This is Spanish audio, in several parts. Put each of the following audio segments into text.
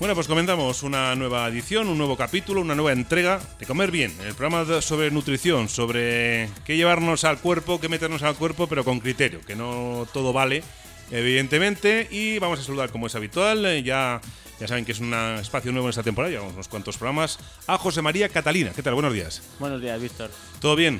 Bueno, pues comenzamos una nueva edición, un nuevo capítulo, una nueva entrega de Comer Bien, el programa sobre nutrición, sobre qué llevarnos al cuerpo, qué meternos al cuerpo, pero con criterio, que no todo vale, evidentemente. Y vamos a saludar como es habitual, eh, ya, ya saben que es un espacio nuevo en esta temporada, llevamos unos cuantos programas, a José María Catalina. ¿Qué tal? Buenos días. Buenos días, Víctor. ¿Todo bien?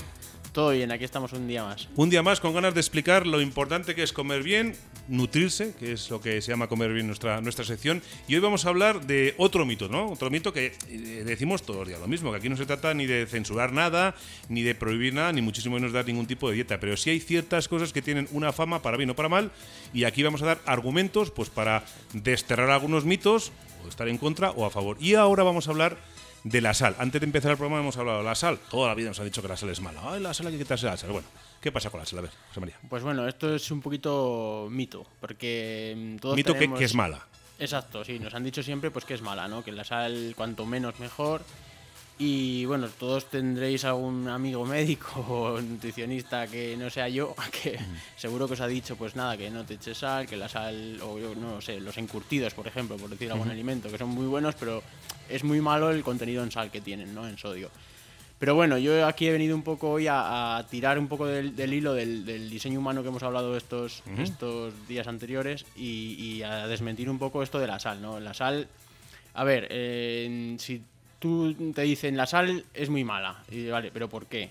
Todo bien, aquí estamos un día más. Un día más con ganas de explicar lo importante que es comer bien, nutrirse, que es lo que se llama comer bien nuestra, nuestra sección. Y hoy vamos a hablar de otro mito, ¿no? Otro mito que eh, decimos todos los días lo mismo, que aquí no se trata ni de censurar nada, ni de prohibir nada, ni muchísimo menos dar ningún tipo de dieta. Pero sí hay ciertas cosas que tienen una fama para bien o para mal. Y aquí vamos a dar argumentos pues para desterrar algunos mitos, o estar en contra o a favor. Y ahora vamos a hablar de la sal. Antes de empezar el programa hemos hablado de la sal. Toda la vida nos han dicho que la sal es mala. Ay, la sal hay que quitarse la sal. Bueno, ¿qué pasa con la sal? A ver, José María. Pues bueno, esto es un poquito mito, porque mm, todos Mito que, es mala. Exacto, sí, nos han dicho siempre pues que es mala, ¿no? Que la sal cuanto menos mejor. Y bueno, todos tendréis algún amigo médico o nutricionista que no sea yo, que seguro que os ha dicho pues nada, que no te eches sal, que la sal, o yo no sé, los encurtidos, por ejemplo, por decir algún alimento, que son muy buenos, pero es muy malo el contenido en sal que tienen, ¿no? En sodio. Pero bueno, yo aquí he venido un poco hoy a, a tirar un poco del, del hilo del, del diseño humano que hemos hablado estos, estos días anteriores y, y a desmentir un poco esto de la sal, ¿no? La sal, a ver, eh, si tú te dicen la sal es muy mala, y vale, pero ¿por qué?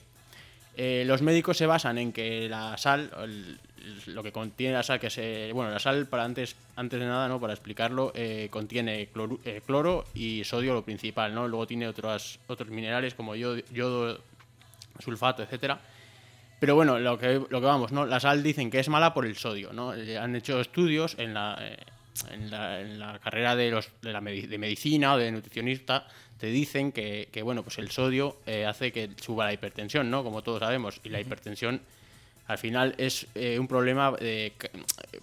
Eh, los médicos se basan en que la sal, lo que contiene la sal, que se, bueno, la sal para antes, antes de nada, no, para explicarlo, eh, contiene cloro, eh, cloro y sodio lo principal, no, luego tiene otros otros minerales como yodo, yodo, sulfato, etcétera. Pero bueno, lo que, lo que vamos, ¿no? La sal dicen que es mala por el sodio, ¿no? Han hecho estudios en la, en la, en la carrera de, los, de, la de medicina o de nutricionista, te dicen que, que, bueno, pues el sodio eh, hace que suba la hipertensión, ¿no? Como todos sabemos. Y la hipertensión al final es eh, un problema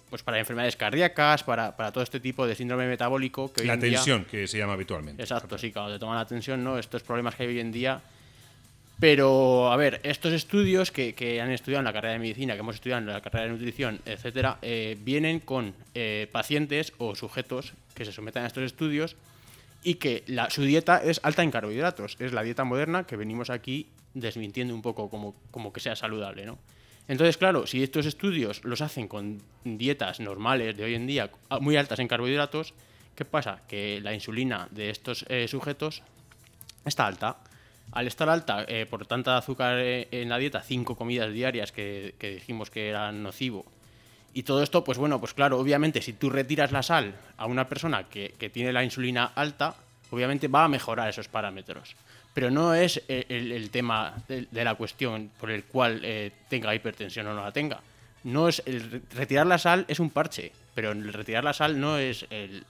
pues para enfermedades cardíacas, para, para todo este tipo de síndrome metabólico que hoy La en día- tensión, que se llama habitualmente. Exacto, sí, cuando te toman la atención, ¿no? Estos problemas que hay hoy en día. Pero, a ver, estos estudios que, que han estudiado en la carrera de medicina, que hemos estudiado en la carrera de nutrición, etcétera, eh, vienen con eh, pacientes o sujetos que se someten a estos estudios y que su dieta es alta en carbohidratos. Es la dieta moderna que venimos aquí desmintiendo un poco como, como que sea saludable, ¿no? Entonces, claro, si estos estudios los hacen con dietas normales de hoy en día, muy altas en carbohidratos, ¿qué pasa? Que la insulina de estos eh, sujetos está alta. Al estar alta eh, por tanta azúcar eh, en la dieta, cinco comidas diarias que, que dijimos que era nocivo, y todo esto, pues bueno, pues claro, obviamente si tú retiras la sal a una persona que, que tiene la insulina alta, obviamente va a mejorar esos parámetros. Pero no es eh, el, tema de, la cuestión por el cual eh, tenga hipertensión o no la tenga. No es el re- retirar la sal es un parche, pero el retirar la sal no es el,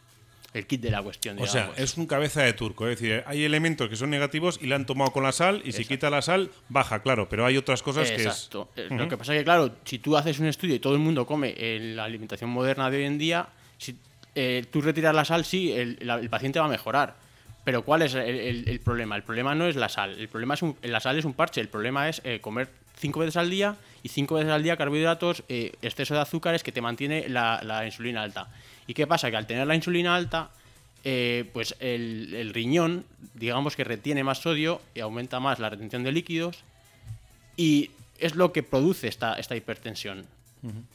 el kit de la cuestión. O sea, digamos. es un cabeza de turco. Es decir, hay elementos que son negativos y la han tomado con la sal y si quita la sal, baja, claro. Pero hay otras cosas que es... Exacto. Eh, Lo que pasa es que, claro, si tú haces un estudio y todo el mundo come en la alimentación moderna de hoy en día, si eh, tú retiras la sal, sí, el, la- el paciente va a mejorar. Pero ¿cuál es el, el- el problema? El problema no es la sal. El problema es un- la sal es un parche. El problema es eh, comer cinco veces al día y cinco veces al día carbohidratos, eh, exceso de azúcares que te mantiene la, la insulina alta. ¿Y qué pasa? Que al tener la insulina alta, eh, pues el, el riñón, digamos que retiene más sodio y aumenta más la retención de líquidos y es lo que produce esta, esta hipertensión.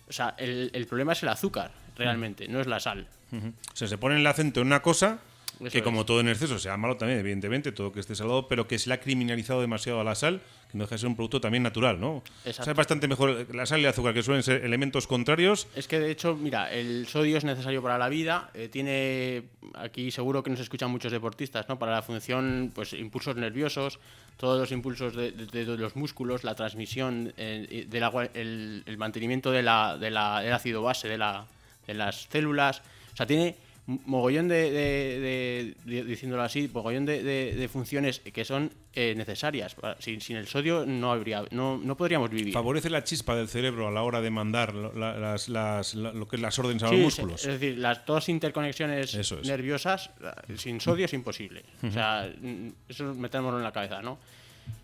O sea, el, el problema es el azúcar, realmente, no es la sal. Ujú. O sea, se pone el acento en una cosa Eso que es. como todo en exceso sea malo también, evidentemente, todo que esté salado, pero que se le ha criminalizado demasiado a la sal, que no deja de ser un producto también natural, ¿no? O sea, Exacto. es bastante mejor la sal y el azúcar, que suelen ser elementos contrarios. Es que de hecho, mira, el sodio es necesario para la vida. eh, tiene aquí seguro que nos escuchan muchos deportistas, ¿no? Para la función, pues impulsos nerviosos, todos los impulsos de, de- de los músculos, la transmisión eh, del agua, el, el mantenimiento de la, de la- del ácido base de, la, de las células. O sea, tiene mogollón de, de- de- de- diciéndolo así, mogollón de, funciones que son eh, necesarias. Sin, sin el sodio no habría, no, no podríamos vivir. Favorece la chispa del cerebro a la hora de mandar la- las, las- la- lo que es las órdenes a Sí, los músculos. Es decir, las dos interconexiones es. nerviosas sin sodio es imposible. O sea, mm, eso metémoslo en la cabeza, ¿no?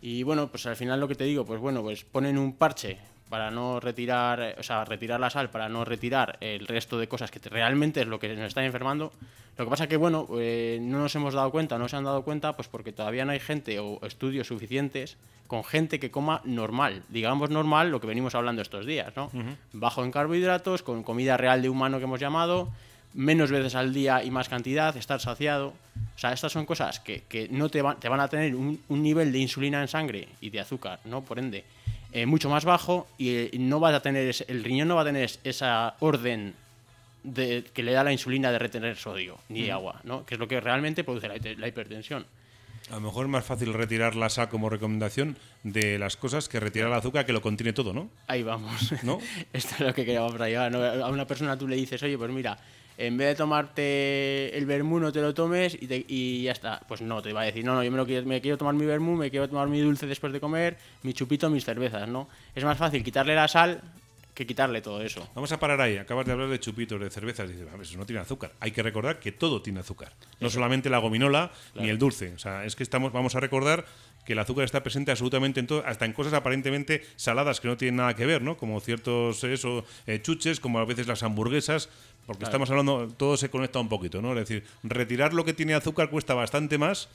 Y bueno, pues al final lo que te digo, pues bueno, pues ponen un parche para no retirar, o sea, retirar la sal, para no retirar el resto de cosas que realmente es lo que nos está enfermando. Lo que pasa que, bueno, eh, no nos hemos dado cuenta, no se han dado cuenta, pues porque todavía no hay gente o estudios suficientes con gente que coma normal, digamos normal, lo que venimos hablando estos días, ¿no? Bajo en carbohidratos, con comida real de humano que hemos llamado, menos veces al día y más cantidad, estar saciado. O sea, estas son cosas que, que no te, van te van a tener un, un, nivel de insulina en sangre y de azúcar, ¿no? Por ende, eh, mucho más bajo y eh, no vas a tener el riñón no va a tener esa orden de, que le da la insulina de retener sodio ni agua, ¿no? Que es lo que realmente produce la, la hipertensión. A lo mejor es más fácil retirar la sal como recomendación de las cosas que retirar el azúcar que lo contiene todo, ¿no? Ahí vamos. ¿No? Esto es lo que queríamos para llegar. A una persona tú le dices, oye, pues mira, en vez de tomarte el vermú no te lo tomes y, y, ya está. Pues no, te va a decir, no, no, yo me, lo quiero, me quiero tomar mi vermú, me quiero tomar mi dulce después de comer, mi chupito, mis cervezas, ¿no? Es más fácil quitarle la sal que quitarle todo eso. Vamos a parar ahí. Acabas de hablar de chupitos, de cervezas. Dices, eso no tiene azúcar. Hay que recordar que todo tiene azúcar. No solamente la gominola ni el dulce. O sea, es que estamos, vamos a recordar que el azúcar está presente absolutamente en todo, hasta en cosas aparentemente saladas que no tienen nada que ver, ¿no? Como ciertos eso, eh, chuches, como a veces las hamburguesas, porque estamos hablando, todo se conecta un poquito, ¿no? Es decir, retirar lo que tiene azúcar cuesta bastante más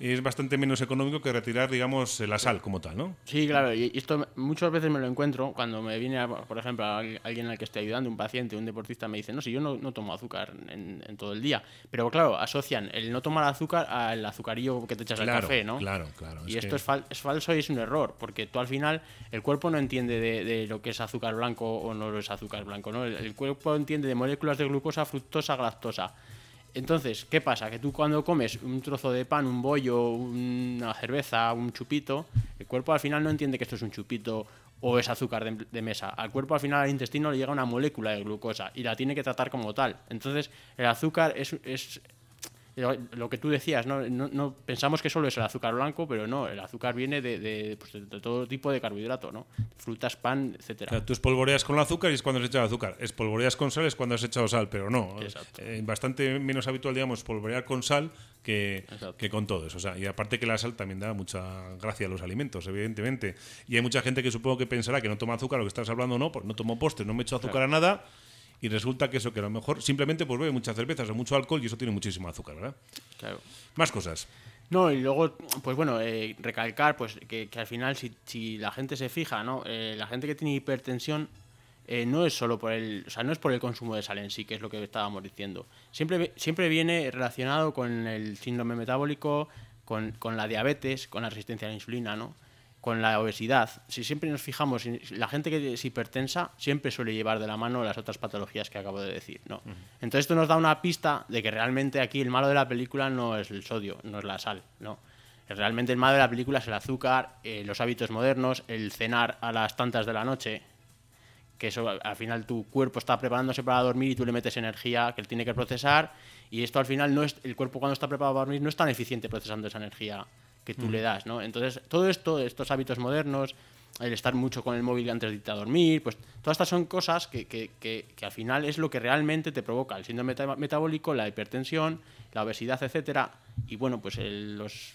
es bastante menos económico que retirar, digamos, la sal como tal, ¿no? Sí, claro, y esto muchas veces me lo encuentro cuando me viene, por ejemplo, alguien al que estoy ayudando, un paciente, un deportista, me dice, no, si yo no, no tomo azúcar en, todo el día, pero claro, asocian el no tomar azúcar al azucarillo que te echas al café, ¿no? Claro, claro. Y esto es, es, falso y es un error, porque tú al final, el cuerpo no entiende de, lo que es azúcar blanco o no lo es azúcar blanco, ¿no? el cuerpo entiende de moléculas de glucosa, fructosa, galactosa. Entonces, ¿qué pasa? Que tú cuando comes un trozo de pan, un bollo, una cerveza, un chupito, el cuerpo al final no entiende que esto es un chupito o es azúcar de, mesa. Al cuerpo al final al intestino le llega una molécula de glucosa y la tiene que tratar como tal. Entonces, el azúcar es, es lo que tú decías, ¿no? No, pensamos que solo es el azúcar blanco, pero no, el azúcar viene de, pues de todo tipo de carbohidrato, ¿no? Frutas, pan, etcétera. tú espolvoreas con el azúcar y es cuando has echado azúcar. Espolvoreas con sal es cuando has echado sal, pero no. Eh, bastante menos habitual, digamos, espolvorear con sal que, que, con todo eso. O sea, y aparte que la sal también da mucha gracia a los alimentos, evidentemente. Y hay mucha gente que supongo que pensará que no toma azúcar, lo que estás hablando, no, pues no tomo postre, no me echo azúcar a nada y resulta que eso que a lo mejor simplemente pues bebe muchas cervezas o mucho alcohol y eso tiene muchísimo azúcar, ¿verdad? Claro. Más cosas. No, y luego, pues bueno, eh, recalcar pues que, al final si, si, la gente se fija, ¿no? Eh, la gente que tiene hipertensión eh, no es solo por el, o sea, no es por el consumo de sal en sí, que es lo que estábamos diciendo. Siempre, siempre viene relacionado con el síndrome metabólico, con, con la diabetes, con la resistencia a la insulina, ¿no? Con la obesidad, si siempre nos fijamos, la gente que es hipertensa siempre suele llevar de la mano las otras patologías que acabo de decir. ¿no? Entonces esto nos da una pista de que realmente aquí el malo de la película no es el sodio, no es la sal. ¿no? Realmente el malo de la película es el azúcar, eh, los hábitos modernos, el cenar a las tantas de la noche, que eso al final tu cuerpo está preparándose para dormir y tú le metes energía que él tiene que procesar y esto al final no es el cuerpo cuando está preparado para dormir no es tan eficiente procesando esa energía que tú le das, ¿no? Entonces, todo esto, estos hábitos modernos, el estar mucho con el móvil antes de irte a dormir, pues todas estas son cosas que, que, que, al final es lo que realmente te provoca el síndrome metabólico, la hipertensión, la obesidad, etcétera. Y bueno, pues los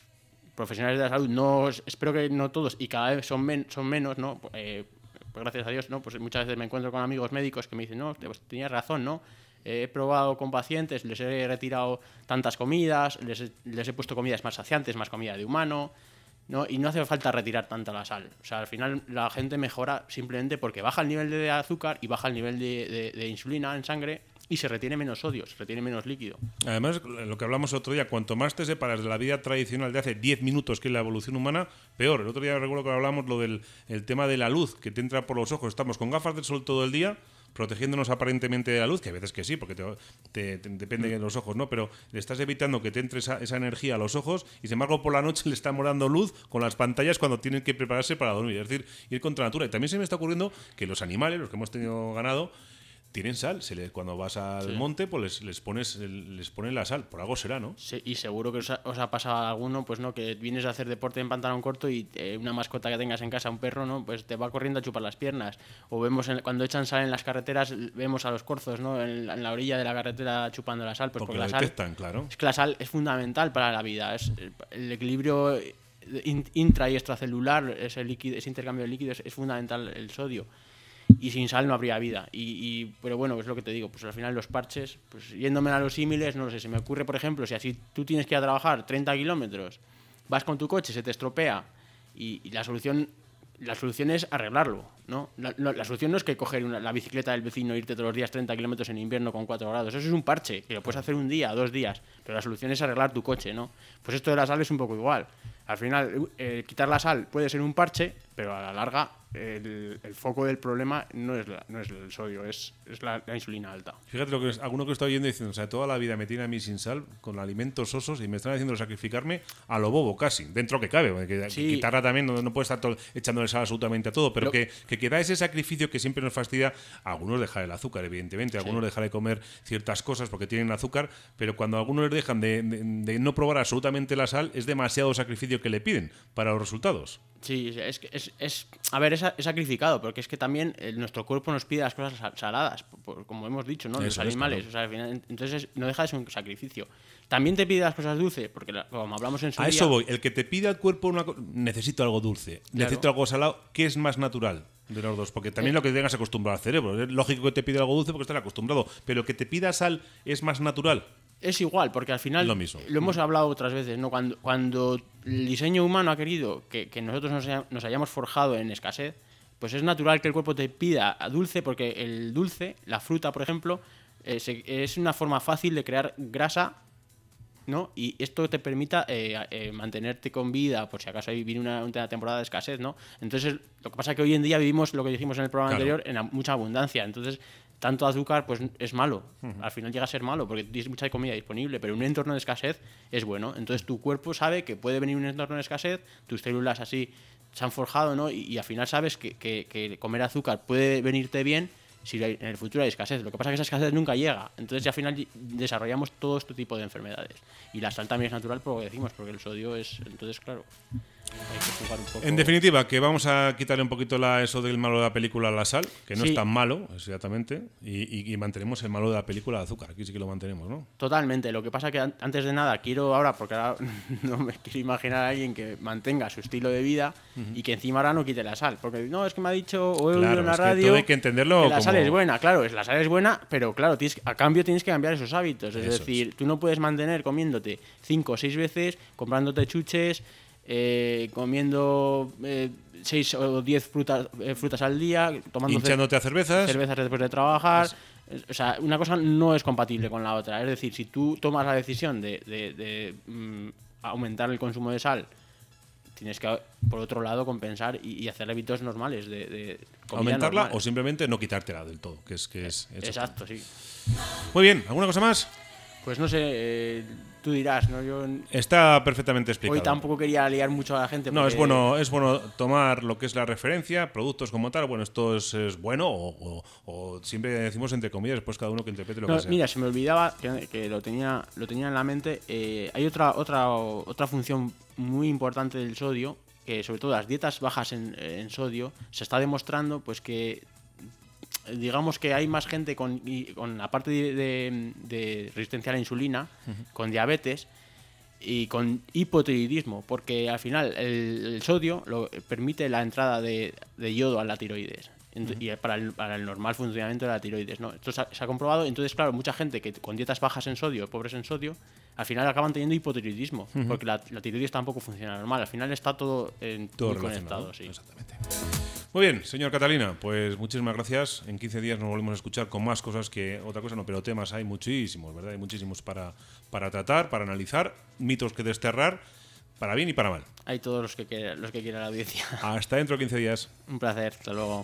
profesionales de la salud, no, espero que no todos, y cada vez son, son menos, ¿no? Eh, pues gracias a Dios, ¿no? Pues muchas veces me encuentro con amigos médicos que me dicen, no, pues tenías razón, ¿no? He probado con pacientes, les he retirado tantas comidas, les he, puesto comidas más saciantes, más comida de humano, ¿no? y no hace falta retirar tanta la sal. O sea, al final la gente mejora simplemente porque baja el nivel de azúcar y baja el nivel de, insulina en sangre y se retiene menos sodio, se retiene menos líquido. Además, lo que hablamos otro día, cuanto más te separas de la vida tradicional de hace 10 minutos que es la evolución humana, peor. El otro día recuerdo que hablamos lo del el tema de la luz que te entra por los ojos. Estamos con gafas de sol todo el día protegiéndonos aparentemente de la luz, que a veces que sí, porque te, depende de los ojos, ¿no? Pero le estás evitando que te entre esa, energía a los ojos y sin embargo por la noche le está morando luz con las pantallas cuando tienen que prepararse para dormir, es decir, ir contra natura. Y también se me está ocurriendo que los animales, los que hemos tenido ganado, tienen sal. Se cuando vas al monte, pues les, les, pones les ponen la sal. Por algo será, ¿no? Sí, y seguro que os ha, pasado a alguno, pues no, que vienes a hacer deporte en pantalón corto y eh, una mascota que tengas en casa, un perro, ¿no? Pues te va corriendo a chupar las piernas. O vemos cuando echan sal en las carreteras, vemos a los corzos, ¿no? En, la orilla de la carretera chupando la sal. Pues porque, la detectan, claro. Es que la sal es fundamental para la vida. Es el equilibrio in- intra y extracelular, ese, líquido, ese intercambio de líquidos, es fundamental el sodio. Y sin sal no habría vida. Y, pero bueno, es lo que te digo, pues al final los parches, pues yéndome a los símiles, no lo sé, se me ocurre, por ejemplo, si así tú tienes que ir a trabajar 30 kilómetros, vas con tu coche, se te estropea, y, la solución la solución es arreglarlo, ¿no? La, no, la solución no es que coger una- la bicicleta del vecino e irte todos los días 30 kilómetros en invierno con 4 grados. Eso es un parche, que lo puedes hacer un día, dos días, pero la solución es arreglar tu coche, ¿no? Pues esto de la sal es un poco igual. Al final, eh, quitar la sal puede ser un parche, pero a la larga el, el foco del problema no es, la- no es el sodio, es, es la, la insulina alta. Fíjate lo que es, alguno que está oyendo diciendo, o sea, toda la vida me tiene a mí sin sal, con alimentos sosos, y me están haciendo sacrificarme a lo bobo casi, dentro que cabe, que- Sí. quitarla también no, no puede estar todo- echándole sal absolutamente a todo, pero Lo- que, que queda ese sacrificio que siempre nos fastidia, algunos dejar el azúcar, evidentemente, algunos dejar de comer ciertas cosas porque tienen azúcar, pero cuando algunos les dejan de, de- de no probar absolutamente la sal, es demasiado sacrificio que le piden para los resultados. Sí, es, es, es- a ver, es, es sacrificado, porque es que también eh, nuestro cuerpo nos pide las cosas sal- saladas, por- por- como hemos dicho, ¿no? Los Eso animales, claro. o sea, al final, entonces no deja de ser un sacrificio. También te pide las cosas dulces, porque la- como hablamos en su A día- eso voy. El que te pide al cuerpo una necesito algo dulce, necesito algo salado, ¿qué es más natural de los dos? Porque Eh. también lo que tengas acostumbrado al cerebro. Es lógico que te pide algo dulce porque estás acostumbrado, pero que te pida sal es más natural. Es igual, porque al final Lo mismo. hemos hablado otras veces, ¿no? Cuando, cuando el diseño humano ha querido que, que nosotros nos, haya- nos hayamos forjado en escasez, pues es natural que el cuerpo te pida a dulce, porque el dulce, la fruta, por ejemplo, eh, es una forma fácil de crear grasa, ¿no? Y esto te permita eh, eh, mantenerte con vida, por si acaso viene una, una temporada de escasez, ¿no? Entonces, lo que pasa es que hoy en día vivimos lo que dijimos en el programa Claro. anterior, en mucha abundancia. Entonces, tanto azúcar pues es malo. Al final llega a ser malo porque tienes mucha comida disponible, pero un entorno de escasez es bueno. Entonces tu cuerpo sabe que puede venir un entorno de escasez, tus células así se han forjado, ¿no? Y, y al final sabes que, que- que comer azúcar puede venirte bien si hay- en el futuro hay escasez. Lo que pasa es que esa escasez nunca llega. Entonces ya al final desarrollamos todo este tipo de enfermedades. Y la sal también es natural por lo que decimos, porque el sodio es... Entonces, claro, hay que jugar un poco... En definitiva, que vamos a quitarle un poquito la, eso del malo de la película a la sal, que no Sí. es tan malo, exactamente, y, y- y mantenemos el malo de la película de azúcar. Aquí sí que lo mantenemos, ¿no? Totalmente. Lo que pasa que an- antes de nada quiero ahora, porque ahora no me quiero imaginar a alguien que mantenga su estilo de vida y que encima ahora no quite la sal. Porque no, es que me ha dicho o he Claro, oído en la que radio todo hay que entenderlo que la sal es buena. Claro, es, la sal es buena, pero claro, tienes, que- a cambio tienes que cambiar esos hábitos. Es Eso decir, tú no puedes mantener comiéndote cinco o seis veces, comprándote chuches, eh, comiendo eh, seis o diez frutas, eh, frutas al día, tomando Hinchándote a cervezas. cervezas después de trabajar. Es- O sea, una cosa no es compatible con la otra. Es decir, si tú tomas la decisión de, de- de, mm, aumentar el consumo de sal, tienes que, por otro lado, compensar y, y hacer hábitos normales de, de aumentarla normal. o simplemente no quitártela del todo, que es que es, es Exacto, sí. Muy bien, ¿alguna cosa más? Pues no sé, eh, tú dirás, ¿no? Yo Está perfectamente explicado. hoy tampoco quería liar mucho a la gente. No, es bueno, es bueno tomar lo que es la referencia, productos como tal. Bueno, esto es, es bueno o, o- o siempre decimos entre comillas, después cada uno que interprete lo No, que sea. mira, se me olvidaba que, que lo tenía lo tenía en la mente. eh, hay otra otra otra función muy importante del sodio que sobre todo las dietas bajas en, en sodio se está demostrando pues que digamos que hay más gente con, y- con aparte de, de- de resistencia a la insulina, con diabetes y con hipotiroidismo, porque al final el, el sodio lo, permite la entrada de, de yodo a la tiroides. Y para el, para el normal funcionamiento de la tiroides, ¿no? Esto se ha, se ha comprobado. Entonces, claro, mucha gente que con dietas bajas en sodio, pobres en sodio, al final acaban teniendo hipotiroidismo, porque la, la tiroides tampoco funciona normal. Al final está todo, en, Todo muy relacionado, conectado, sí. Exactamente. Muy bien, señor Catalina, pues muchísimas gracias. En 15 días nos volvemos a escuchar con más cosas que otra cosa, no, pero temas hay muchísimos, ¿verdad? Hay muchísimos para, para tratar, para analizar, mitos que desterrar, para bien y para mal. Hay todos los que, quiera- los que quiera la audiencia. Hasta dentro de 15 días. Un placer. Hasta luego.